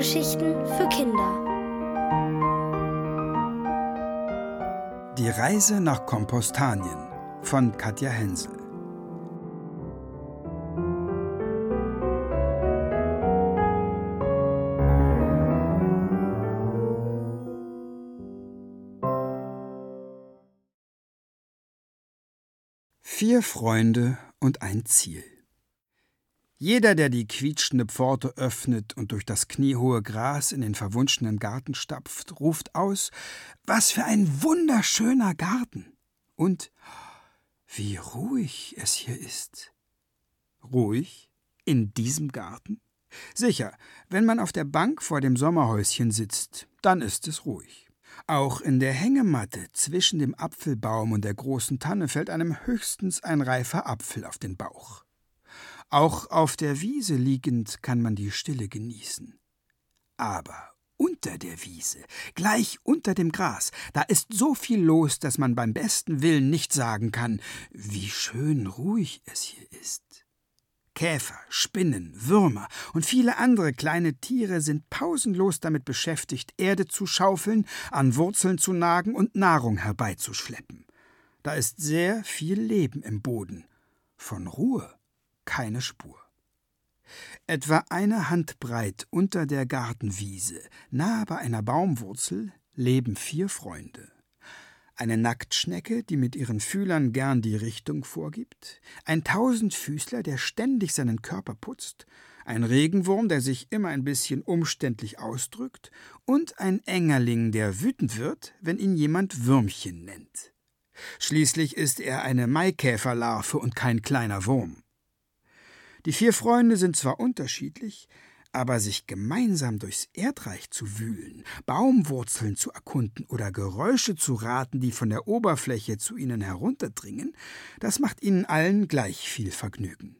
Hörgeschichten für Kinder. Die Reise nach Kompostanien von Katja Hensel. Vier Freunde und ein Ziel. Jeder, der die quietschende Pforte öffnet und durch das kniehohe Gras in den verwunschenen Garten stapft, ruft aus Was für ein wunderschöner Garten. Und wie ruhig es hier ist. Ruhig? In diesem Garten? Sicher, wenn man auf der Bank vor dem Sommerhäuschen sitzt, dann ist es ruhig. Auch in der Hängematte zwischen dem Apfelbaum und der großen Tanne fällt einem höchstens ein reifer Apfel auf den Bauch. Auch auf der Wiese liegend kann man die Stille genießen. Aber unter der Wiese, gleich unter dem Gras, da ist so viel los, dass man beim besten Willen nicht sagen kann, wie schön ruhig es hier ist. Käfer, Spinnen, Würmer und viele andere kleine Tiere sind pausenlos damit beschäftigt, Erde zu schaufeln, an Wurzeln zu nagen und Nahrung herbeizuschleppen. Da ist sehr viel Leben im Boden. Von Ruhe keine Spur. Etwa eine Handbreit unter der Gartenwiese, nahe bei einer Baumwurzel, leben vier Freunde. Eine Nacktschnecke, die mit ihren Fühlern gern die Richtung vorgibt, ein Tausendfüßler, der ständig seinen Körper putzt, ein Regenwurm, der sich immer ein bisschen umständlich ausdrückt, und ein Engerling, der wütend wird, wenn ihn jemand Würmchen nennt. Schließlich ist er eine Maikäferlarve und kein kleiner Wurm. Die vier Freunde sind zwar unterschiedlich, aber sich gemeinsam durchs Erdreich zu wühlen, Baumwurzeln zu erkunden oder Geräusche zu raten, die von der Oberfläche zu ihnen herunterdringen, das macht ihnen allen gleich viel Vergnügen.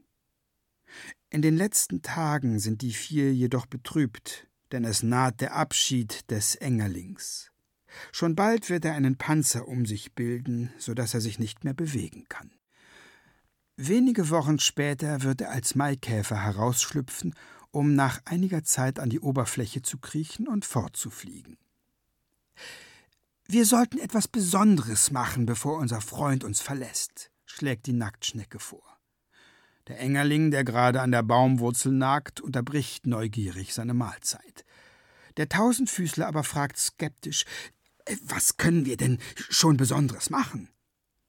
In den letzten Tagen sind die vier jedoch betrübt, denn es naht der Abschied des Engerlings. Schon bald wird er einen Panzer um sich bilden, so dass er sich nicht mehr bewegen kann. Wenige Wochen später wird er als Maikäfer herausschlüpfen, um nach einiger Zeit an die Oberfläche zu kriechen und fortzufliegen. Wir sollten etwas Besonderes machen, bevor unser Freund uns verlässt, schlägt die Nacktschnecke vor. Der Engerling, der gerade an der Baumwurzel nagt, unterbricht neugierig seine Mahlzeit. Der Tausendfüßler aber fragt skeptisch: Was können wir denn schon Besonderes machen?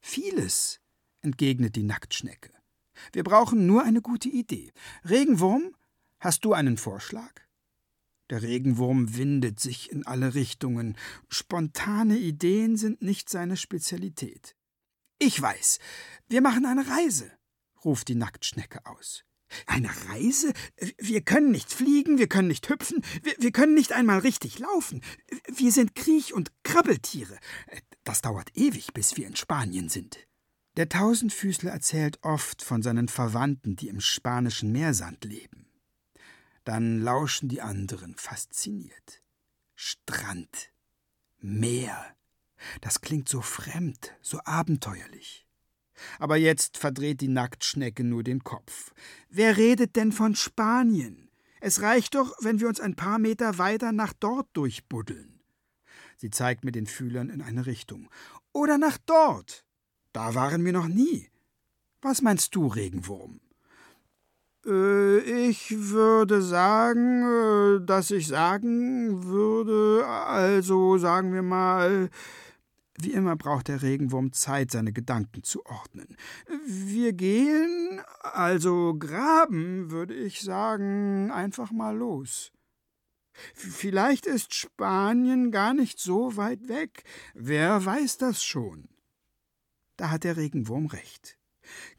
Vieles, entgegnet die Nacktschnecke. Wir brauchen nur eine gute Idee. Regenwurm, hast du einen Vorschlag? Der Regenwurm windet sich in alle Richtungen. Spontane Ideen sind nicht seine Spezialität. Ich weiß, wir machen eine Reise, ruft die Nacktschnecke aus. Eine Reise? Wir können nicht fliegen, wir können nicht hüpfen, wir, wir können nicht einmal richtig laufen. Wir sind Kriech- und Krabbeltiere. Das dauert ewig, bis wir in Spanien sind. Der Tausendfüßler erzählt oft von seinen Verwandten, die im spanischen Meersand leben. Dann lauschen die anderen fasziniert. Strand, Meer, das klingt so fremd, so abenteuerlich. Aber jetzt verdreht die Nacktschnecke nur den Kopf. Wer redet denn von Spanien? Es reicht doch, wenn wir uns ein paar Meter weiter nach dort durchbuddeln. Sie zeigt mit den Fühlern in eine Richtung. Oder nach dort. Da waren wir noch nie. Was meinst du, Regenwurm? Äh, ich würde sagen, äh, dass ich sagen würde, also sagen wir mal, wie immer braucht der Regenwurm Zeit, seine Gedanken zu ordnen. Wir gehen, also graben, würde ich sagen, einfach mal los. Vielleicht ist Spanien gar nicht so weit weg. Wer weiß das schon? Da hat der Regenwurm recht.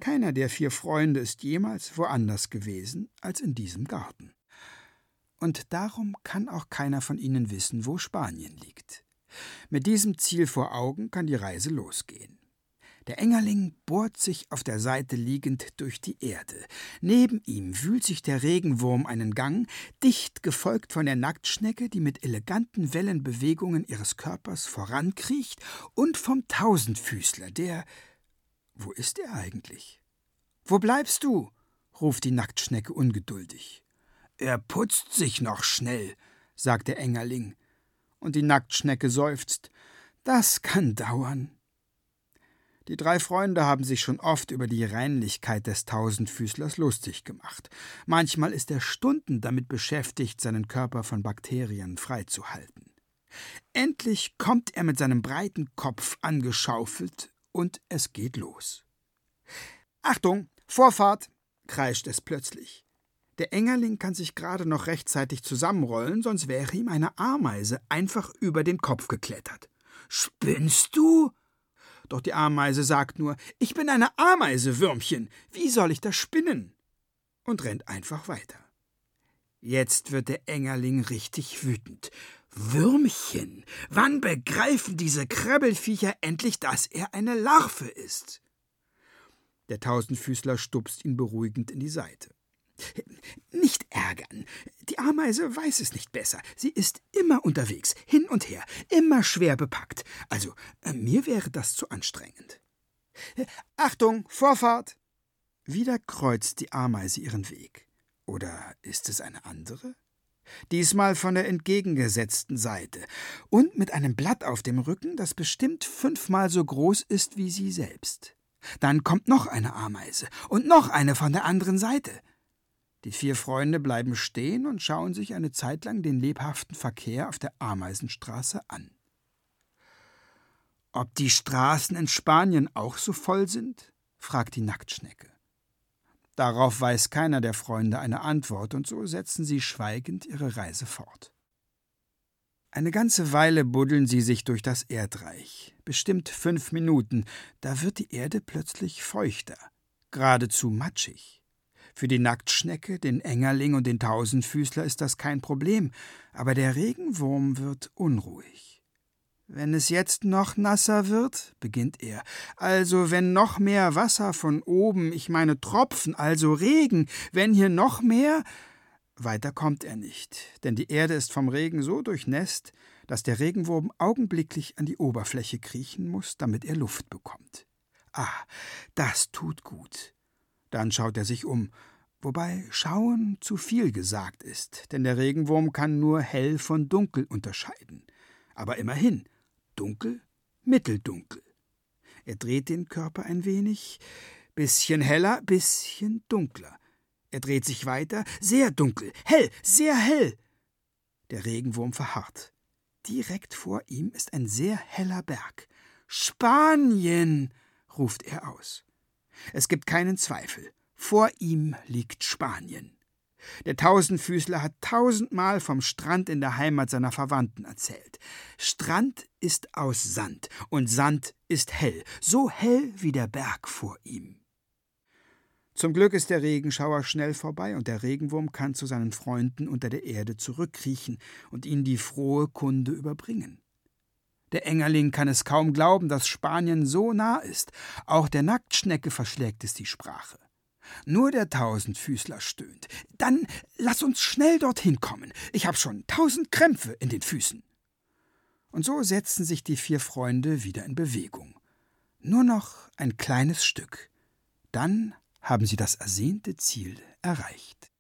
Keiner der vier Freunde ist jemals woanders gewesen als in diesem Garten. Und darum kann auch keiner von ihnen wissen, wo Spanien liegt. Mit diesem Ziel vor Augen kann die Reise losgehen. Der Engerling bohrt sich auf der Seite liegend durch die Erde. Neben ihm wühlt sich der Regenwurm einen Gang, dicht gefolgt von der Nacktschnecke, die mit eleganten Wellenbewegungen ihres Körpers vorankriecht, und vom Tausendfüßler, der. Wo ist er eigentlich? Wo bleibst du? ruft die Nacktschnecke ungeduldig. Er putzt sich noch schnell, sagt der Engerling. Und die Nacktschnecke seufzt. Das kann dauern. Die drei Freunde haben sich schon oft über die Reinlichkeit des Tausendfüßlers lustig gemacht. Manchmal ist er Stunden damit beschäftigt, seinen Körper von Bakterien freizuhalten. Endlich kommt er mit seinem breiten Kopf angeschaufelt und es geht los. Achtung, Vorfahrt! kreischt es plötzlich. Der Engerling kann sich gerade noch rechtzeitig zusammenrollen, sonst wäre ihm eine Ameise einfach über den Kopf geklettert. Spinnst du? Doch die Ameise sagt nur: Ich bin eine Ameise, Würmchen. Wie soll ich das spinnen? Und rennt einfach weiter. Jetzt wird der Engerling richtig wütend. Würmchen, wann begreifen diese Krabbelfiecher endlich, dass er eine Larve ist? Der Tausendfüßler stupst ihn beruhigend in die Seite. Nicht ärgern. Die Ameise weiß es nicht besser. Sie ist immer unterwegs, hin und her, immer schwer bepackt. Also, äh, mir wäre das zu anstrengend. Achtung, Vorfahrt! Wieder kreuzt die Ameise ihren Weg. Oder ist es eine andere? Diesmal von der entgegengesetzten Seite und mit einem Blatt auf dem Rücken, das bestimmt fünfmal so groß ist wie sie selbst. Dann kommt noch eine Ameise und noch eine von der anderen Seite. Die vier Freunde bleiben stehen und schauen sich eine Zeit lang den lebhaften Verkehr auf der Ameisenstraße an. Ob die Straßen in Spanien auch so voll sind? fragt die Nacktschnecke. Darauf weiß keiner der Freunde eine Antwort, und so setzen sie schweigend ihre Reise fort. Eine ganze Weile buddeln sie sich durch das Erdreich, bestimmt fünf Minuten, da wird die Erde plötzlich feuchter, geradezu matschig. Für die Nacktschnecke, den Engerling und den Tausendfüßler ist das kein Problem, aber der Regenwurm wird unruhig. Wenn es jetzt noch nasser wird, beginnt er, also wenn noch mehr Wasser von oben, ich meine Tropfen, also Regen, wenn hier noch mehr. Weiter kommt er nicht, denn die Erde ist vom Regen so durchnässt, dass der Regenwurm augenblicklich an die Oberfläche kriechen muss, damit er Luft bekommt. Ah, das tut gut. Dann schaut er sich um, wobei schauen zu viel gesagt ist, denn der Regenwurm kann nur hell von dunkel unterscheiden. Aber immerhin, dunkel, mitteldunkel. Er dreht den Körper ein wenig, bisschen heller, bisschen dunkler. Er dreht sich weiter, sehr dunkel, hell, sehr hell. Der Regenwurm verharrt. Direkt vor ihm ist ein sehr heller Berg. Spanien, ruft er aus. Es gibt keinen Zweifel. Vor ihm liegt Spanien. Der Tausendfüßler hat tausendmal vom Strand in der Heimat seiner Verwandten erzählt. Strand ist aus Sand und Sand ist hell, so hell wie der Berg vor ihm. Zum Glück ist der Regenschauer schnell vorbei und der Regenwurm kann zu seinen Freunden unter der Erde zurückkriechen und ihnen die frohe Kunde überbringen. Der Engerling kann es kaum glauben, dass Spanien so nah ist. Auch der Nacktschnecke verschlägt es die Sprache. Nur der Tausendfüßler stöhnt. Dann lass uns schnell dorthin kommen. Ich habe schon tausend Krämpfe in den Füßen. Und so setzen sich die vier Freunde wieder in Bewegung. Nur noch ein kleines Stück. Dann haben sie das ersehnte Ziel erreicht.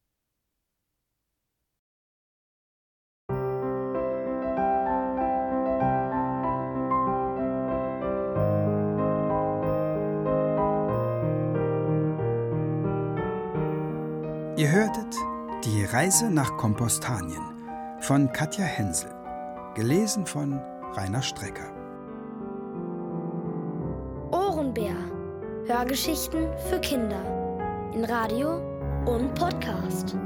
Hörtet Die Reise nach Kompostanien von Katja Hensel, gelesen von Rainer Strecker. Ohrenbär. Hörgeschichten für Kinder in Radio und Podcast.